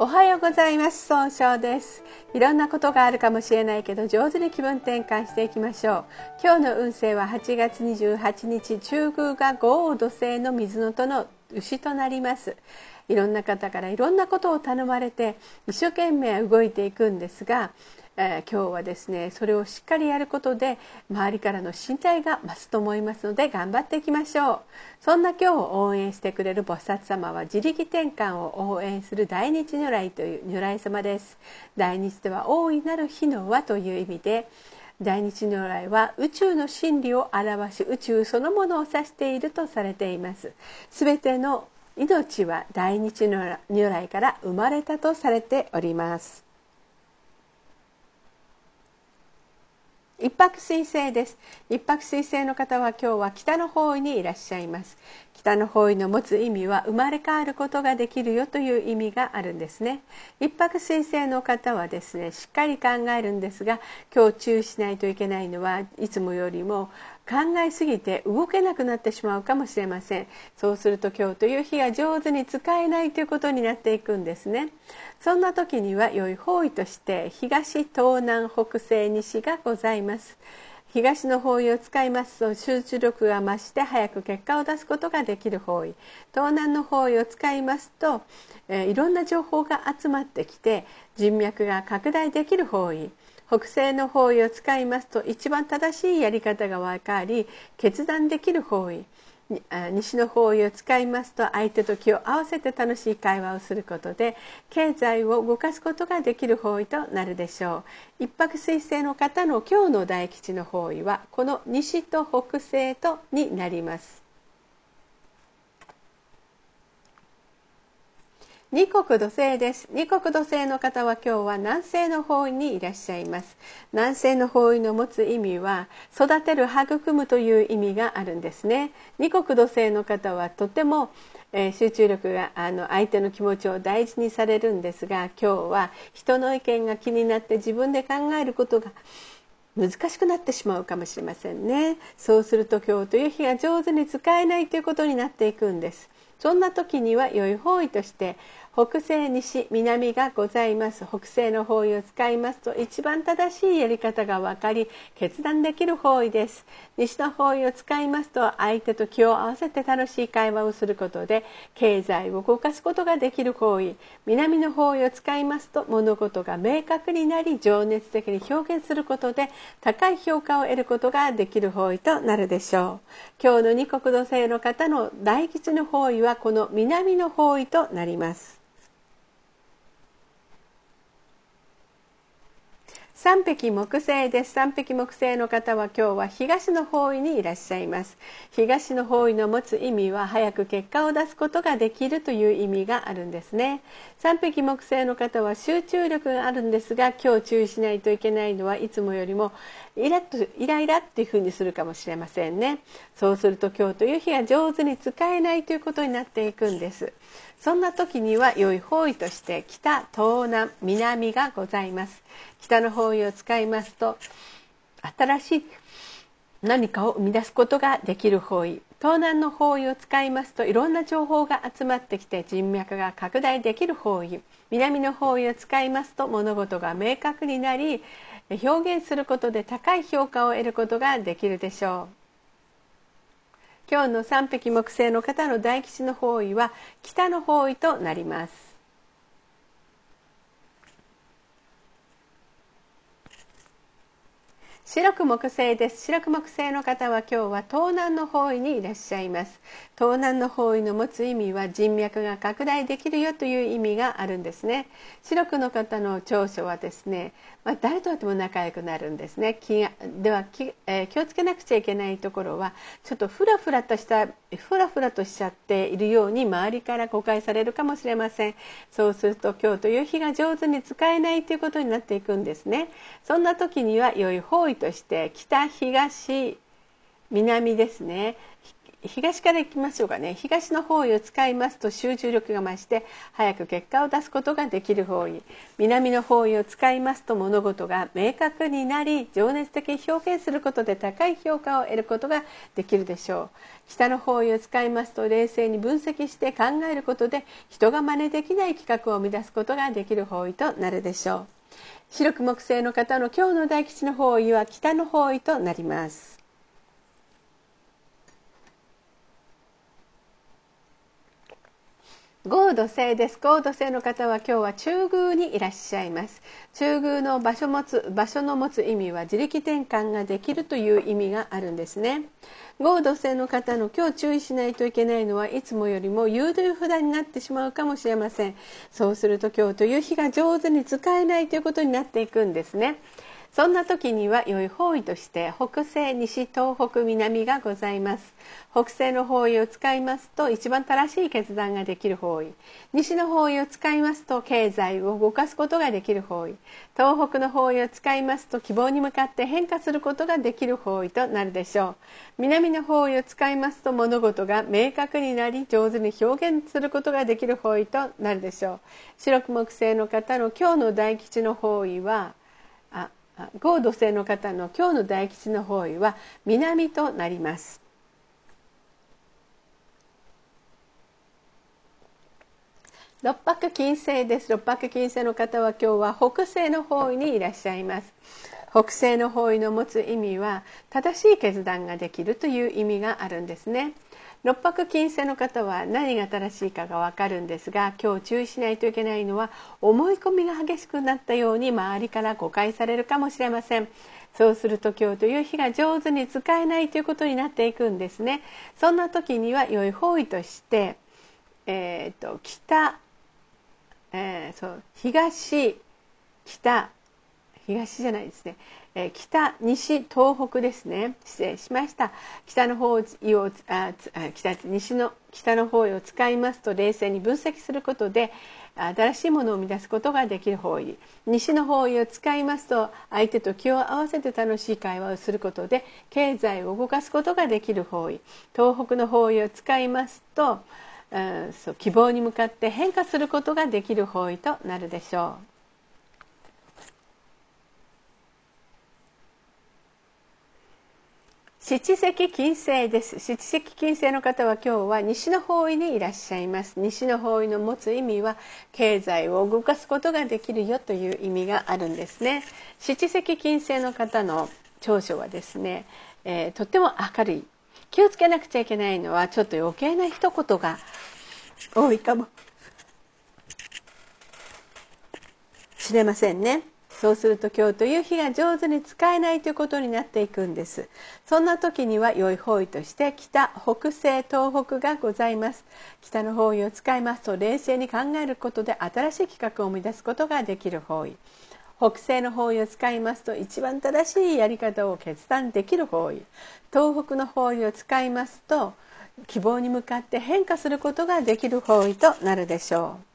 おはようございます。総称です。いろんなことがあるかもしれないけど上手に気分転換していきましょう。今日の運勢は8月28日中宮が豪雨土星の水のとの牛となります。いろんな方からいろんなことを頼まれて一生懸命動いていくんですがえー、今日はですねそれをしっかりやることで周りからの信頼が増すと思いますので頑張っていきましょう。そんな今日を応援してくれる菩薩様は自力転換を応援する大日如来という如来様です。大日では大いなる火の輪という意味で大日如来は宇宙の真理を表し宇宙そのものを指しているとされています。すべての命は大日如来から生まれたとされております。一泊水星です。一泊水星の方は今日は北の方位にいらっしゃいます。北の方位の持つ意味は生まれ変わることができるよという意味があるんですね。一泊水星の方はですねしっかり考えるんですが今日注意しないといけないのはいつもよりも考えすぎて動けなくなってしまうかもしれません。そうすると今日という日が上手に使えないということになっていくんですね。そんな時には良い方位として東東南北西西がございます。東の方位を使いますと集中力が増して早く結果を出すことができる方位。東南の方位を使いますと、えー、いろんな情報が集まってきて人脈が拡大できる方位。北西の方位を使いますと一番正しいやり方が分かり決断できる方位西の方位を使いますと相手と気を合わせて楽しい会話をすることで経済を動かすことができる方位となるでしょう。一泊水星の方の今日の大吉の方位はこの西と北西とになります。二国土星です。二国土星の方は今日は南西の方位にいらっしゃいます。南西の方位の持つ意味は育てる育むという意味があるんですね。二国土星の方はとてもえー、集中力があの相手の気持ちを大事にされるんですが今日は人の意見が気になって自分で考えることが難しくなってしまうかもしれませんね。そうすると今日という日が上手に使えないということになっていくんです。そんな時には良い方位として北西西南がございます。北西の方位を使いますと一番正しいやり方が分かり決断できる方位です。西の方位を使いますと相手と気を合わせて楽しい会話をすることで経済を動かすことができる方位。南の方位を使いますと物事が明確になり情熱的に表現することで高い評価を得ることができる方位となるでしょう。今日の二国土星の方の大吉の方位はこの南の方位となります。三匹木星です。三匹木星の方は今日は東の方位にいらっしゃいます。東の方位の持つ意味は早く結果を出すことができるという意味があるんですね。三匹木星の方は集中力があるんですが今日注意しないといけないのはいつもよりもイラッとイライラっていうふうにするかもしれませんね。そうすると今日という日が上手に使えないということになっていくんです。そんな時には良い方位として北東南南がございます。北の方位を使いますと新しい何かを生み出すことができる方位。東南の方位を使いますといろんな情報が集まってきて人脈が拡大できる方位。南の方位を使いますと物事が明確になり表現することで高い評価を得ることができるでしょう。今日の三匹木星の方の大吉の方位は北の方位となります。白く木星です。白く木星の方は今日は東南の方位にいらっしゃいます。東南の方位の持つ意味は人脈が拡大できるよという意味があるんですね。白くの方の長所はですね、まあ、誰と会っても仲良くなるんですね。気がでは気、えー、気をつけなくちゃいけないところはちょっとフラフラとしたフラフラとしちゃっているように周りから誤解されるかもしれません。そうすると今日という日が上手に使えないということになっていくんですね。そんな時には良い方位として北東南ですね。東からいきましょうかね。東の方位を使いますと集中力が増して早く結果を出すことができる方位。南の方位を使いますと物事が明確になり情熱的に表現することで高い評価を得ることができるでしょう。北の方位を使いますと冷静に分析して考えることで人が真似できない企画を生み出すことができる方位となるでしょう。白く木製の方の今日の大吉の方位は北の方位となります。合土星です。合土星の方は今日は中宮にいらっしゃいます。中宮の場所持つ場所の持つ意味は自力転換ができるという意味があるんですね。合土星の方の今日注意しないといけないのはいつもよりも誘導札になってしまうかもしれません。そうすると今日という日が上手に使えないということになっていくんですね。そんな時には良い方位として北西西東北南がございます。北西の方位を使いますと一番正しい決断ができる方位。西の方位を使いますと経済を動かすことができる方位。東北の方位を使いますと希望に向かって変化することができる方位となるでしょう。南の方位を使いますと物事が明確になり上手に表現することができる方位となるでしょう。白く木星の方の今日の大吉の方位は合土星の方の今日の大吉の方位は南となります。六白金星です。六白金星の方は今日は北西の方位にいらっしゃいます。北西の方位の持つ意味は正しい決断ができるという意味があるんですね。六白金星の方は何が正しいかがわかるんですが今日注意しないといけないのは思い込みが激しくなったように周りから誤解されるかもしれません。そうすると今日という日が上手に使えないということになっていくんですね。そんな時には良い方位として、えーと、北、えー、そう東北東じゃないですね。え北西東北ですね。失礼しました。北の方位をあ北西の北の方を使いますと冷静に分析することで新しいものを生み出すことができる方位。西の方位を使いますと相手と気を合わせて楽しい会話をすることで経済を動かすことができる方位。東北の方位を使いますと、う、そう希望に向かって変化することができる方位となるでしょう。七石金星です。七石金星の方は今日は西の方位にいらっしゃいます。西の方位の持つ意味は経済を動かすことができるよという意味があるんですね。七石金星の方の長所はですね、えー、とっても明るい。気をつけなくちゃいけないのはちょっと余計な一言が多いかもしれませんね。そうすると今日という日が上手に使えないということになっていくんです。そんな時には良い方位として北北西東北がございます。北の方位を使いますと冷静に考えることで新しい企画を生み出すことができる方位。北西の方位を使いますと一番正しいやり方を決断できる方位。東北の方位を使いますと希望に向かって変化することができる方位となるでしょう。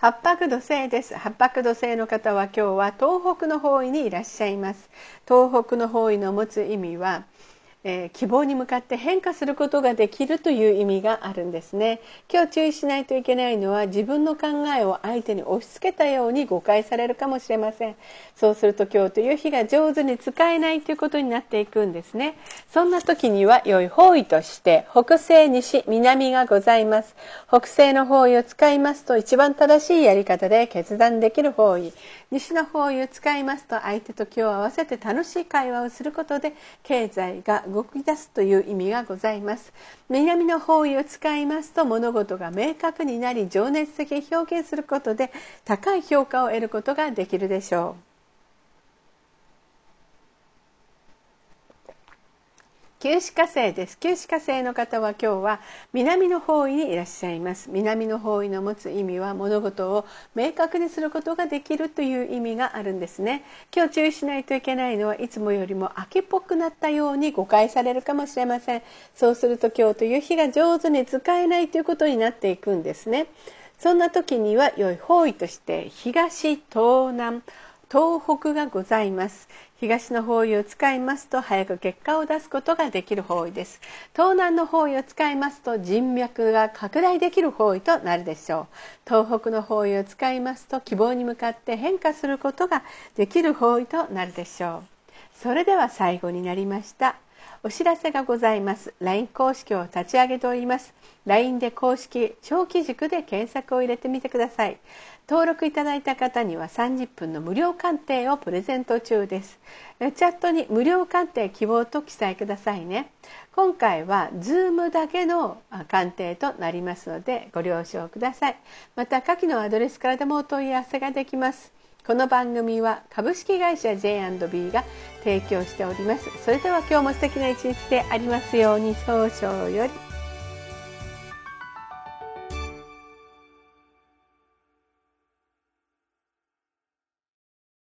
八白土星です。八白土星の方は今日は東北の方位にいらっしゃいます。東北の方位の持つ意味はえー、希望に向かって変化することができるという意味があるんですね。今日注意しないといけないのは自分の考えを相手に押し付けたように誤解されるかもしれません。そうすると今日という日が上手に使えないということになっていくんですね。そんな時には良い方位として北西西南がございます。北西の方位を使いますと一番正しいやり方で決断できる方位。西の方位を使いますと相手と気を合わせて楽しい会話をすることで経済が動き出すという意味がございます。南の方位を使いますと物事が明確になり情熱的に表現することで高い評価を得ることができるでしょう。旧歯科生です。旧歯科生の方は今日は南の方位にいらっしゃいます。南の方位の持つ意味は物事を明確にすることができるという意味があるんですね。今日注意しないといけないのはいつもよりも秋っぽくなったように誤解されるかもしれません。そうすると今日という日が上手に使えないということになっていくんですね。そんな時には良い方位として東東南。東北がございます。東の方位を使いますと早く結果を出すことができる方位です。東南の方位を使いますと人脈が拡大できる方位となるでしょう。東北の方位を使いますと希望に向かって変化することができる方位となるでしょう。それでは最後になりましたお知らせがございます。LINE 公式を立ち上げております。LINE で公式長期軸で検索を入れてみてください。登録いただいた方には30分の無料鑑定をプレゼント中です。チャットに無料鑑定希望と記載くださいね。今回は Zoom だけの鑑定となりますのでご了承ください。また下記のアドレスからでもお問い合わせができます。この番組は株式会社 J&B が提供しております。それでは今日も素敵な一日でありますように少々より。